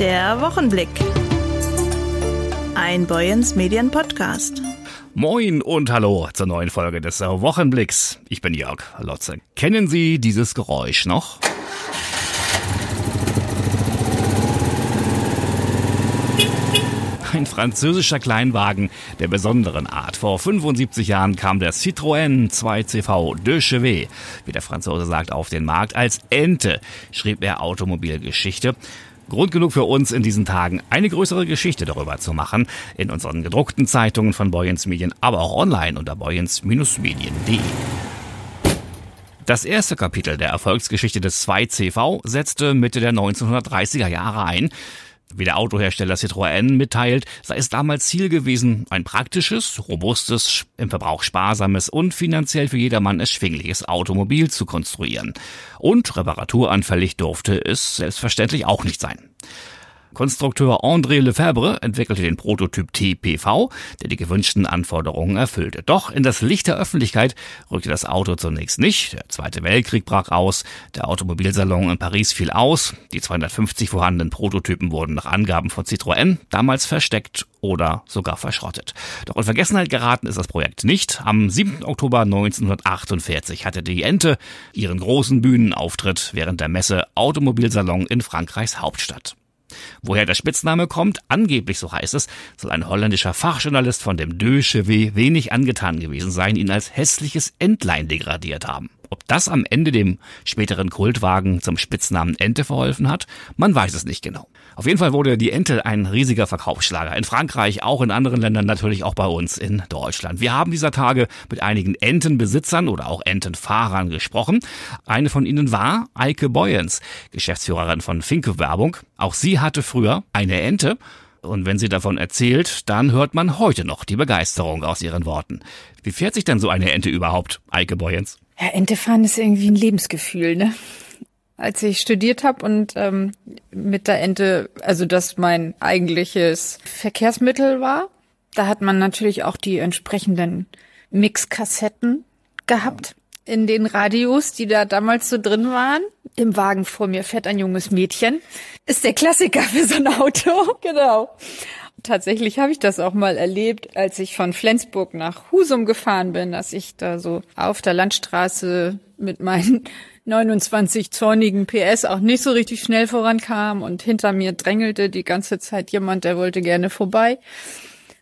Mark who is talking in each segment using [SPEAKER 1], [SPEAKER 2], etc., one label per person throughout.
[SPEAKER 1] Der Wochenblick. Ein Boyens Medien Podcast.
[SPEAKER 2] Moin und hallo zur neuen Folge des Wochenblicks. Ich bin Jörg Lotze. Kennen Sie dieses Geräusch noch? ein französischer Kleinwagen der besonderen Art. Vor 75 Jahren kam der Citroën 2CV de Chevet, wie der Franzose sagt, auf den Markt. Als Ente schrieb er Automobilgeschichte. Grund genug für uns in diesen Tagen, eine größere Geschichte darüber zu machen, in unseren gedruckten Zeitungen von Boyens Medien, aber auch online unter boyens-medien.de. Das erste Kapitel der Erfolgsgeschichte des 2CV setzte Mitte der 1930er Jahre ein. Wie der Autohersteller Citroën mitteilt, sei es damals Ziel gewesen, ein praktisches, robustes, im Verbrauch sparsames und finanziell für jedermann erschwingliches Automobil zu konstruieren. Und reparaturanfällig durfte es selbstverständlich auch nicht sein. Konstrukteur André Lefebvre entwickelte den Prototyp TPV, der die gewünschten Anforderungen erfüllte. Doch in das Licht der Öffentlichkeit rückte das Auto zunächst nicht. Der Zweite Weltkrieg brach aus, der Automobilsalon in Paris fiel aus, die 250 vorhandenen Prototypen wurden nach Angaben von Citroën damals versteckt oder sogar verschrottet. Doch in Vergessenheit geraten ist das Projekt nicht. Am 7. Oktober 1948 hatte die Ente ihren großen Bühnenauftritt während der Messe Automobilsalon in Frankreichs Hauptstadt. Woher der Spitzname kommt, angeblich so heißt es, soll ein holländischer Fachjournalist von dem Deux Chevet wenig angetan gewesen sein, ihn als hässliches Entlein degradiert haben. Ob das am Ende dem späteren Kultwagen zum Spitznamen Ente verholfen hat, man weiß es nicht genau. Auf jeden Fall wurde die Ente ein riesiger Verkaufsschlager. In Frankreich, auch in anderen Ländern, natürlich auch bei uns in Deutschland. Wir haben dieser Tage mit einigen Entenbesitzern oder auch Entenfahrern gesprochen. Eine von ihnen war Eike Boyens, Geschäftsführerin von Finke Werbung. Auch sie hatte früher eine Ente und wenn sie davon erzählt, dann hört man heute noch die Begeisterung aus ihren Worten. Wie fährt sich denn so eine Ente überhaupt, Eike Boyens?
[SPEAKER 3] Ja, Entefahren ist irgendwie ein Lebensgefühl, ne? Als ich studiert habe und ähm, mit der Ente, also das mein eigentliches Verkehrsmittel war, da hat man natürlich auch die entsprechenden Mixkassetten gehabt in den Radios, die da damals so drin waren. Im Wagen vor mir fährt ein junges Mädchen. Ist der Klassiker für so ein Auto. genau. Tatsächlich habe ich das auch mal erlebt, als ich von Flensburg nach Husum gefahren bin, dass ich da so auf der Landstraße mit meinen 29 zornigen PS auch nicht so richtig schnell vorankam und hinter mir drängelte die ganze Zeit jemand, der wollte gerne vorbei.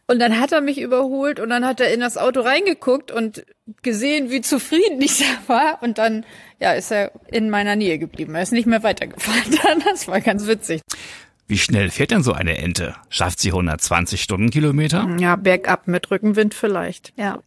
[SPEAKER 3] Und dann hat er mich überholt und dann hat er in das Auto reingeguckt und gesehen, wie zufrieden ich da war. Und dann, ja, ist er in meiner Nähe geblieben. Er ist nicht mehr weitergefahren. Das war ganz witzig.
[SPEAKER 2] Wie schnell fährt denn so eine Ente? Schafft sie 120 Stundenkilometer?
[SPEAKER 3] Ja, bergab mit Rückenwind vielleicht, ja.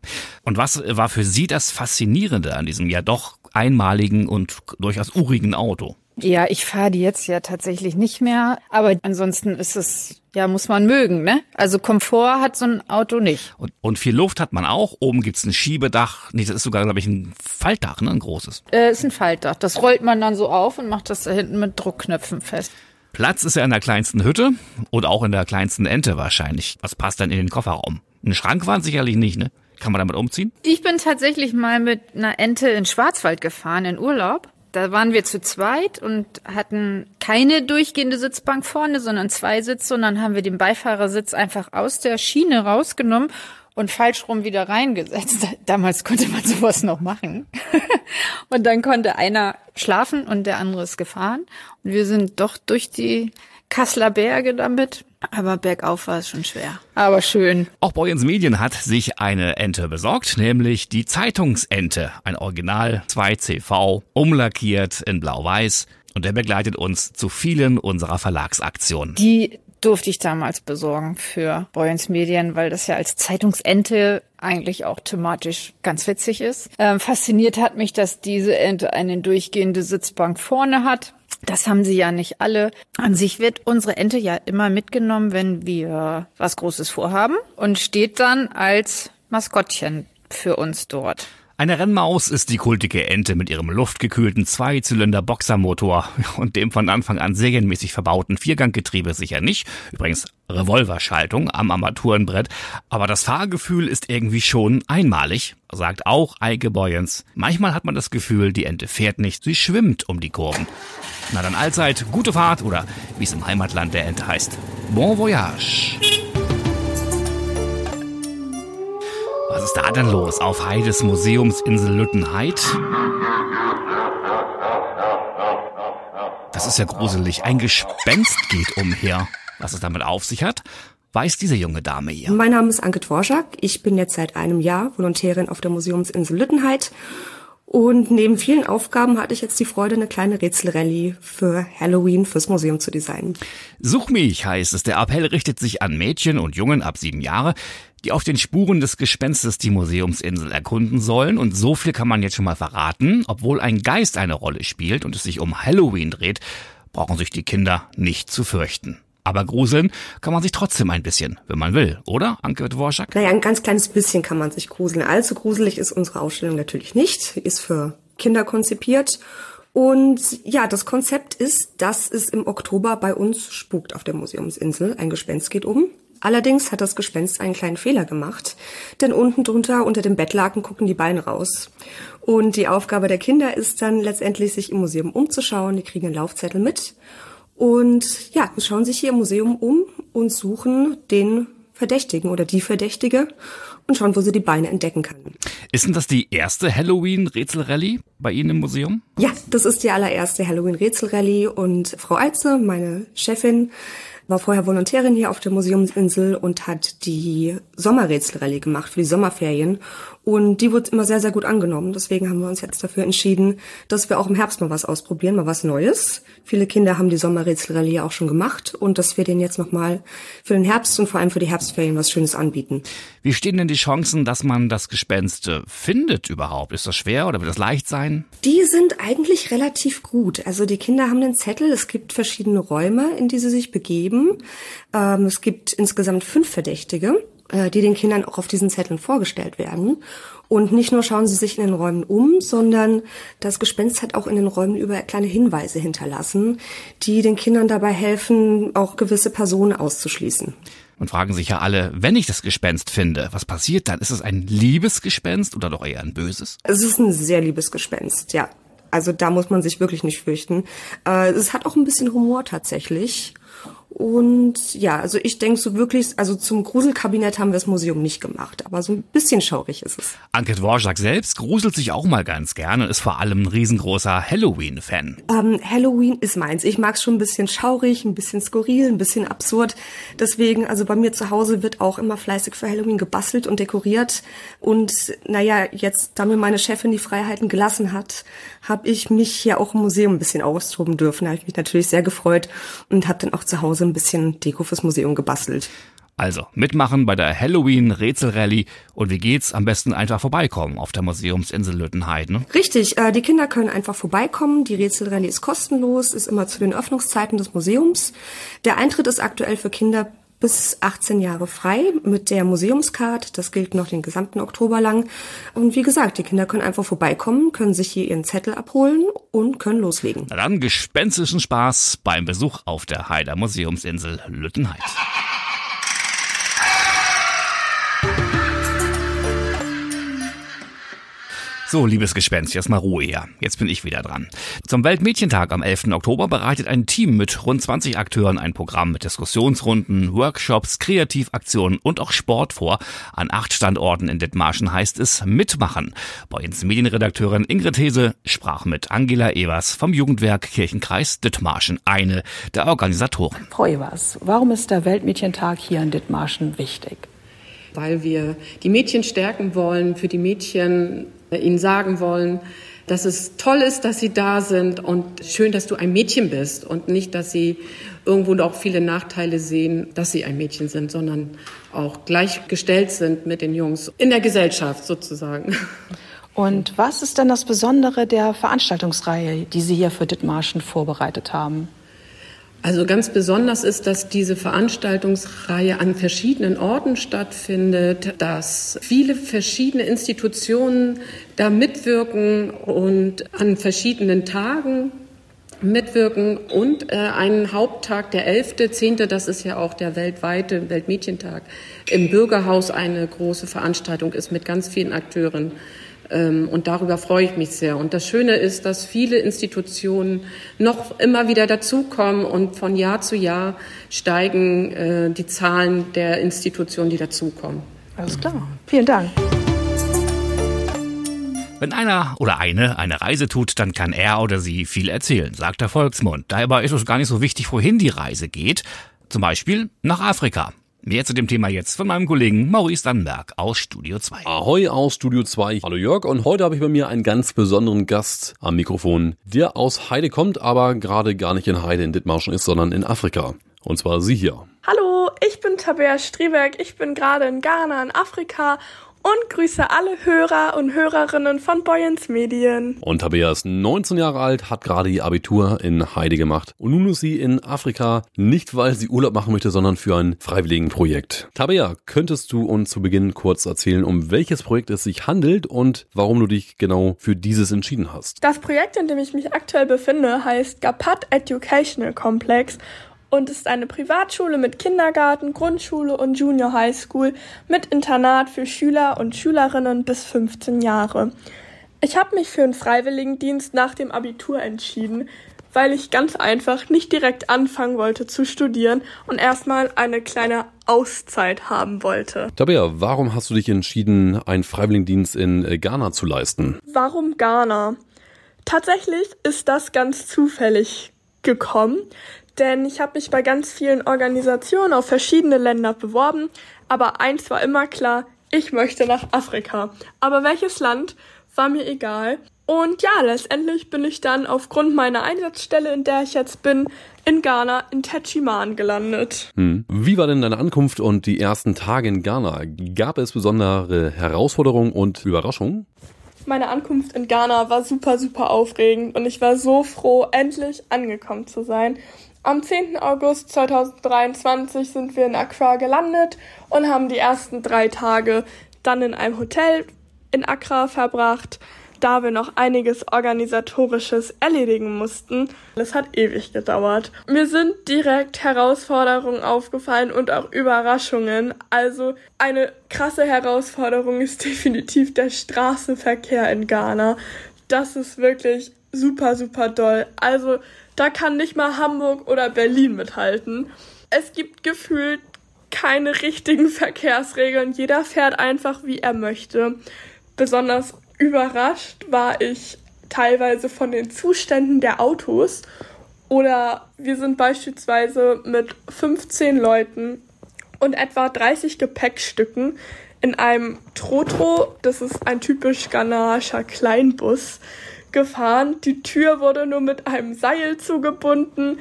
[SPEAKER 2] Und was war für Sie das Faszinierende an diesem ja doch einmaligen und durchaus urigen Auto?
[SPEAKER 3] Ja, ich fahre die jetzt ja tatsächlich nicht mehr, aber ansonsten ist es, ja, muss man mögen, ne? Also Komfort hat so ein Auto nicht.
[SPEAKER 2] Und, und viel Luft hat man auch. Oben gibt's ein Schiebedach. Nee, das ist sogar, glaube ich, ein Faltdach, ne? Ein großes.
[SPEAKER 3] Äh, ist ein Faltdach. Das rollt man dann so auf und macht das da hinten mit Druckknöpfen fest.
[SPEAKER 2] Platz ist ja in der kleinsten Hütte und auch in der kleinsten Ente wahrscheinlich. Was passt dann in den Kofferraum? Ein Schrank waren sicherlich nicht, ne? Kann man damit umziehen?
[SPEAKER 3] Ich bin tatsächlich mal mit einer Ente in Schwarzwald gefahren in Urlaub. Da waren wir zu zweit und hatten keine durchgehende Sitzbank vorne, sondern zwei Sitze. Und dann haben wir den Beifahrersitz einfach aus der Schiene rausgenommen und falsch rum wieder reingesetzt. Damals konnte man sowas noch machen. und dann konnte einer schlafen und der andere ist gefahren. Und wir sind doch durch die Kasseler Berge damit. Aber bergauf war es schon schwer. Aber schön.
[SPEAKER 2] Auch Boyens Medien hat sich eine Ente besorgt, nämlich die Zeitungsente. Ein Original 2CV, umlackiert in blau-weiß. Und der begleitet uns zu vielen unserer Verlagsaktionen.
[SPEAKER 3] Die durfte ich damals besorgen für Boyens Medien, weil das ja als Zeitungsente eigentlich auch thematisch ganz witzig ist. Ähm, fasziniert hat mich, dass diese Ente eine durchgehende Sitzbank vorne hat. Das haben sie ja nicht alle. An sich wird unsere Ente ja immer mitgenommen, wenn wir was Großes vorhaben und steht dann als Maskottchen für uns dort.
[SPEAKER 2] Eine Rennmaus ist die kultige Ente mit ihrem luftgekühlten Zweizylinder-Boxermotor und dem von Anfang an serienmäßig verbauten Vierganggetriebe sicher nicht. Übrigens Revolverschaltung am Armaturenbrett. Aber das Fahrgefühl ist irgendwie schon einmalig, sagt auch Eike Boyens. Manchmal hat man das Gefühl, die Ente fährt nicht, sie schwimmt um die Kurven. Na dann allzeit gute Fahrt oder wie es im Heimatland der Ente heißt. Bon voyage. Was ist da denn los auf Heides Museumsinsel Lüttenheid? Das ist ja gruselig. Ein Gespenst geht umher. Was es damit auf sich hat, weiß diese junge Dame hier.
[SPEAKER 4] Mein Name ist Anke Dvorak. Ich bin jetzt seit einem Jahr Volontärin auf der Museumsinsel Lüttenheid. Und neben vielen Aufgaben hatte ich jetzt die Freude, eine kleine Rätselrallye für Halloween fürs Museum zu designen.
[SPEAKER 2] Such mich heißt es. Der Appell richtet sich an Mädchen und Jungen ab sieben Jahre, die auf den Spuren des Gespenstes die Museumsinsel erkunden sollen. Und so viel kann man jetzt schon mal verraten. Obwohl ein Geist eine Rolle spielt und es sich um Halloween dreht, brauchen sich die Kinder nicht zu fürchten. Aber gruseln kann man sich trotzdem ein bisschen, wenn man will, oder, Anke Dvorak?
[SPEAKER 4] Naja, ein ganz kleines bisschen kann man sich gruseln. Allzu gruselig ist unsere Ausstellung natürlich nicht. Ist für Kinder konzipiert. Und ja, das Konzept ist, dass es im Oktober bei uns spukt auf der Museumsinsel. Ein Gespenst geht um. Allerdings hat das Gespenst einen kleinen Fehler gemacht, denn unten drunter unter dem Bettlaken gucken die Beine raus. Und die Aufgabe der Kinder ist dann letztendlich, sich im Museum umzuschauen. Die kriegen einen Laufzettel mit und ja, schauen sich hier im Museum um und suchen den Verdächtigen oder die Verdächtige und schauen, wo sie die Beine entdecken kann.
[SPEAKER 2] Ist denn das die erste Halloween-Rätselrallye bei Ihnen im Museum?
[SPEAKER 4] Ja, das ist die allererste Halloween-Rätselrallye und Frau Eitze, meine Chefin, war vorher Volontärin hier auf der Museumsinsel und hat die Sommerrätselrallye gemacht für die Sommerferien. Und die wurde immer sehr, sehr gut angenommen. Deswegen haben wir uns jetzt dafür entschieden, dass wir auch im Herbst mal was ausprobieren, mal was Neues. Viele Kinder haben die Sommerrätselrallye auch schon gemacht und dass wir denen jetzt nochmal für den Herbst und vor allem für die Herbstferien was Schönes anbieten.
[SPEAKER 2] Wie stehen denn die Chancen, dass man das Gespenst äh, findet überhaupt? Ist das schwer oder wird das leicht sein?
[SPEAKER 4] Die sind eigentlich relativ gut. Also die Kinder haben den Zettel. Es gibt verschiedene Räume, in die sie sich begeben. Ähm, es gibt insgesamt fünf Verdächtige. Äh, die den Kindern auch auf diesen Zetteln vorgestellt werden. Und nicht nur schauen sie sich in den Räumen um, sondern das Gespenst hat auch in den Räumen über kleine Hinweise hinterlassen, die den Kindern dabei helfen, auch gewisse Personen auszuschließen.
[SPEAKER 2] Und fragen sich ja alle, wenn ich das Gespenst finde, was passiert dann? Ist es ein liebes Gespenst oder doch eher ein böses?
[SPEAKER 4] Es ist ein sehr liebes Gespenst, ja. Also da muss man sich wirklich nicht fürchten. Äh, es hat auch ein bisschen Humor tatsächlich. Und ja, also ich denke so wirklich, also zum Gruselkabinett haben wir das Museum nicht gemacht, aber so ein bisschen schaurig ist es.
[SPEAKER 2] Anke Dvorak selbst gruselt sich auch mal ganz gerne und ist vor allem ein riesengroßer Halloween-Fan.
[SPEAKER 4] Ähm, Halloween ist meins. Ich mag es schon ein bisschen schaurig, ein bisschen skurril, ein bisschen absurd. Deswegen, also bei mir zu Hause wird auch immer fleißig für Halloween gebastelt und dekoriert. Und naja, jetzt, da mir meine Chefin die Freiheiten gelassen hat, habe ich mich hier auch im Museum ein bisschen austoben dürfen. Da habe ich mich natürlich sehr gefreut und habe dann auch zu Hause ein bisschen Deko fürs Museum gebastelt.
[SPEAKER 2] Also mitmachen bei der Halloween Rätselrallye und wie geht's? Am besten einfach vorbeikommen auf der Museumsinsel Lüttenheid. Ne?
[SPEAKER 4] Richtig, äh, die Kinder können einfach vorbeikommen. Die Rätselrallye ist kostenlos, ist immer zu den Öffnungszeiten des Museums. Der Eintritt ist aktuell für Kinder bis 18 Jahre frei mit der Museumscard. Das gilt noch den gesamten Oktober lang. Und wie gesagt, die Kinder können einfach vorbeikommen, können sich hier ihren Zettel abholen und können loslegen.
[SPEAKER 2] Na dann gespenstischen Spaß beim Besuch auf der Heider Museumsinsel Lüttenheid. So, liebes Gespenst, jetzt mal Ruhe hier. Jetzt bin ich wieder dran. Zum Weltmädchentag am 11. Oktober bereitet ein Team mit rund 20 Akteuren ein Programm mit Diskussionsrunden, Workshops, Kreativaktionen und auch Sport vor. An acht Standorten in Dithmarschen heißt es mitmachen. Bei uns Medienredakteurin Ingrid Hese sprach mit Angela Evers vom Jugendwerk Kirchenkreis Dithmarschen, eine der Organisatoren.
[SPEAKER 5] Frau Evers, warum ist der Weltmädchentag hier in Dithmarschen wichtig?
[SPEAKER 6] Weil wir die Mädchen stärken wollen, für die Mädchen ihnen sagen wollen, dass es toll ist, dass sie da sind und schön, dass du ein Mädchen bist und nicht, dass sie irgendwo auch viele Nachteile sehen, dass sie ein Mädchen sind, sondern auch gleichgestellt sind mit den Jungs in der Gesellschaft sozusagen.
[SPEAKER 5] Und was ist denn das Besondere der Veranstaltungsreihe, die Sie hier für Dithmarschen vorbereitet haben?
[SPEAKER 6] Also ganz besonders ist, dass diese Veranstaltungsreihe an verschiedenen Orten stattfindet, dass viele verschiedene Institutionen da mitwirken und an verschiedenen Tagen mitwirken und äh, einen Haupttag, der 11.10., das ist ja auch der weltweite Weltmädchentag, im Bürgerhaus eine große Veranstaltung ist mit ganz vielen Akteuren. Ähm, und darüber freue ich mich sehr. Und das Schöne ist, dass viele Institutionen noch immer wieder dazukommen und von Jahr zu Jahr steigen äh, die Zahlen der Institutionen, die dazukommen.
[SPEAKER 5] Alles klar. Vielen Dank.
[SPEAKER 2] Wenn einer oder eine eine Reise tut, dann kann er oder sie viel erzählen, sagt der Volksmund. Dabei ist es gar nicht so wichtig, wohin die Reise geht. Zum Beispiel nach Afrika. Mehr zu dem Thema jetzt von meinem Kollegen Maurice Dannenberg aus Studio 2.
[SPEAKER 7] Ahoi aus Studio 2. Hallo Jörg und heute habe ich bei mir einen ganz besonderen Gast am Mikrofon, der aus Heide kommt, aber gerade gar nicht in Heide in Dithmarschen ist, sondern in Afrika. Und zwar sie hier.
[SPEAKER 8] Hallo, ich bin Tabea Strieberg. Ich bin gerade in Ghana in Afrika und grüße alle Hörer und Hörerinnen von Boyens Medien.
[SPEAKER 7] Und Tabea ist 19 Jahre alt, hat gerade ihr Abitur in Heide gemacht. Und nun ist sie in Afrika, nicht weil sie Urlaub machen möchte, sondern für ein Freiwilligenprojekt. Tabea, könntest du uns zu Beginn kurz erzählen, um welches Projekt es sich handelt und warum du dich genau für dieses entschieden hast?
[SPEAKER 8] Das Projekt, in dem ich mich aktuell befinde, heißt Gapat Educational Complex und ist eine Privatschule mit Kindergarten, Grundschule und Junior High School mit Internat für Schüler und Schülerinnen bis 15 Jahre. Ich habe mich für einen Freiwilligendienst nach dem Abitur entschieden, weil ich ganz einfach nicht direkt anfangen wollte zu studieren und erstmal eine kleine Auszeit haben wollte.
[SPEAKER 7] Tabea, warum hast du dich entschieden, einen Freiwilligendienst in äh, Ghana zu leisten?
[SPEAKER 8] Warum Ghana? Tatsächlich ist das ganz zufällig gekommen, denn ich habe mich bei ganz vielen Organisationen auf verschiedene Länder beworben, aber eins war immer klar, ich möchte nach Afrika. Aber welches Land war mir egal. Und ja, letztendlich bin ich dann aufgrund meiner Einsatzstelle, in der ich jetzt bin, in Ghana, in Techiman gelandet.
[SPEAKER 7] Hm. Wie war denn deine Ankunft und die ersten Tage in Ghana? Gab es besondere Herausforderungen und Überraschungen?
[SPEAKER 8] Meine Ankunft in Ghana war super, super aufregend und ich war so froh, endlich angekommen zu sein. Am 10. August 2023 sind wir in Accra gelandet und haben die ersten drei Tage dann in einem Hotel in Accra verbracht, da wir noch einiges organisatorisches erledigen mussten. Es hat ewig gedauert. Mir sind direkt Herausforderungen aufgefallen und auch Überraschungen. Also eine krasse Herausforderung ist definitiv der Straßenverkehr in Ghana. Das ist wirklich super, super doll. Also da kann nicht mal Hamburg oder Berlin mithalten. Es gibt gefühlt keine richtigen Verkehrsregeln. Jeder fährt einfach, wie er möchte. Besonders überrascht war ich teilweise von den Zuständen der Autos. Oder wir sind beispielsweise mit 15 Leuten und etwa 30 Gepäckstücken in einem Trotro, das ist ein typisch ghanaischer Kleinbus, gefahren. Die Tür wurde nur mit einem Seil zugebunden.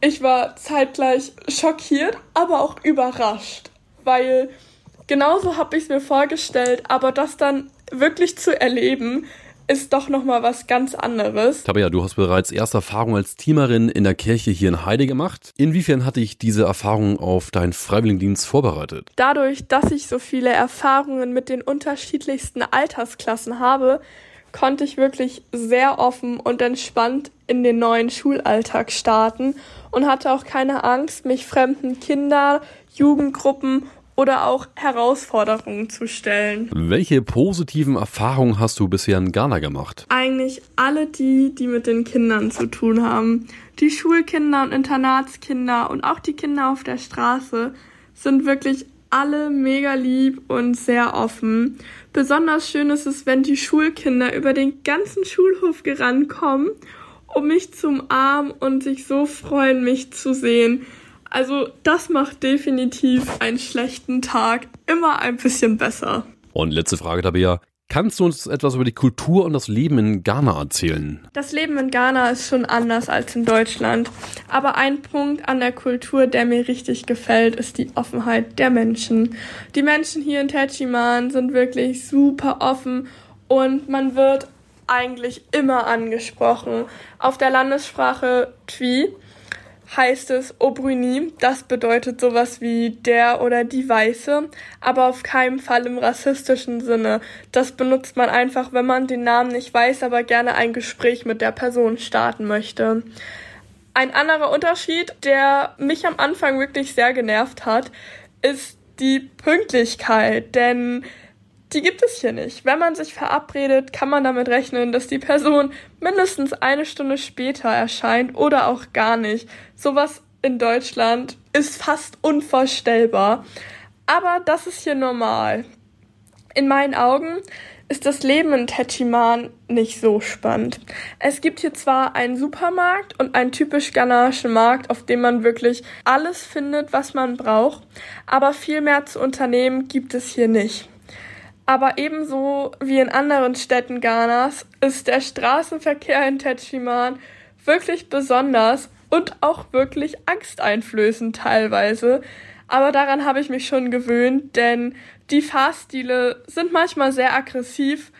[SPEAKER 8] Ich war zeitgleich schockiert, aber auch überrascht, weil genauso habe ich es mir vorgestellt, aber das dann wirklich zu erleben, ist doch noch mal was ganz anderes.
[SPEAKER 7] Tabea, du hast bereits erste Erfahrung als Teamerin in der Kirche hier in Heide gemacht. Inwiefern hatte ich diese Erfahrung auf deinen Freiwilligendienst vorbereitet?
[SPEAKER 8] Dadurch, dass ich so viele Erfahrungen mit den unterschiedlichsten Altersklassen habe, konnte ich wirklich sehr offen und entspannt in den neuen Schulalltag starten und hatte auch keine Angst, mich fremden Kinder, Jugendgruppen oder auch Herausforderungen zu stellen.
[SPEAKER 7] Welche positiven Erfahrungen hast du bisher in Ghana gemacht?
[SPEAKER 8] Eigentlich alle die, die mit den Kindern zu tun haben. Die Schulkinder und Internatskinder und auch die Kinder auf der Straße sind wirklich alle mega lieb und sehr offen. Besonders schön ist es, wenn die Schulkinder über den ganzen Schulhof gerannt kommen, um mich zu umarmen und sich so freuen, mich zu sehen. Also das macht definitiv einen schlechten Tag immer ein bisschen besser.
[SPEAKER 7] Und letzte Frage, Tabea. Kannst du uns etwas über die Kultur und das Leben in Ghana erzählen?
[SPEAKER 8] Das Leben in Ghana ist schon anders als in Deutschland. Aber ein Punkt an der Kultur, der mir richtig gefällt, ist die Offenheit der Menschen. Die Menschen hier in Techiman sind wirklich super offen und man wird eigentlich immer angesprochen. Auf der Landessprache Twi heißt es Aubryny. Das bedeutet sowas wie der oder die Weiße, aber auf keinen Fall im rassistischen Sinne. Das benutzt man einfach, wenn man den Namen nicht weiß, aber gerne ein Gespräch mit der Person starten möchte. Ein anderer Unterschied, der mich am Anfang wirklich sehr genervt hat, ist die Pünktlichkeit, denn die gibt es hier nicht. Wenn man sich verabredet, kann man damit rechnen, dass die Person mindestens eine Stunde später erscheint oder auch gar nicht. Sowas in Deutschland ist fast unvorstellbar. Aber das ist hier normal. In meinen Augen ist das Leben in Techiman nicht so spannend. Es gibt hier zwar einen Supermarkt und einen typisch ghanaischen Markt, auf dem man wirklich alles findet, was man braucht, aber viel mehr zu unternehmen gibt es hier nicht. Aber ebenso wie in anderen Städten Ghanas ist der Straßenverkehr in Techiman wirklich besonders und auch wirklich angsteinflößend teilweise. Aber daran habe ich mich schon gewöhnt, denn die Fahrstile sind manchmal sehr aggressiv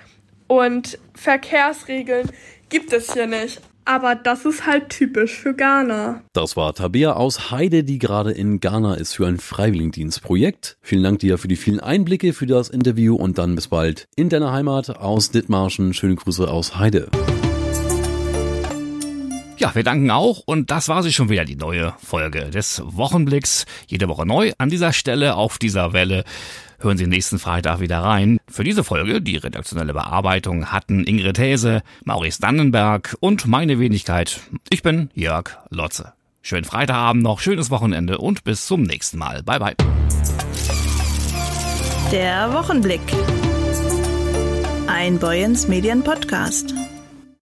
[SPEAKER 8] und Verkehrsregeln gibt es hier nicht. Aber das ist halt typisch für Ghana.
[SPEAKER 7] Das war Tabea aus Heide, die gerade in Ghana ist für ein Freiwilligendienstprojekt. Vielen Dank dir für die vielen Einblicke, für das Interview und dann bis bald in deiner Heimat aus Dithmarschen. Schöne Grüße aus Heide.
[SPEAKER 2] Ja, wir danken auch und das war sie schon wieder, die neue Folge des Wochenblicks. Jede Woche neu an dieser Stelle auf dieser Welle. Hören Sie nächsten Freitag wieder rein. Für diese Folge, die redaktionelle Bearbeitung, hatten Ingrid Häse, Maurice Dannenberg und meine Wenigkeit. Ich bin Jörg Lotze. Schönen Freitagabend noch, schönes Wochenende und bis zum nächsten Mal. Bye bye.
[SPEAKER 1] Der Wochenblick. Ein Boyens Medien Podcast.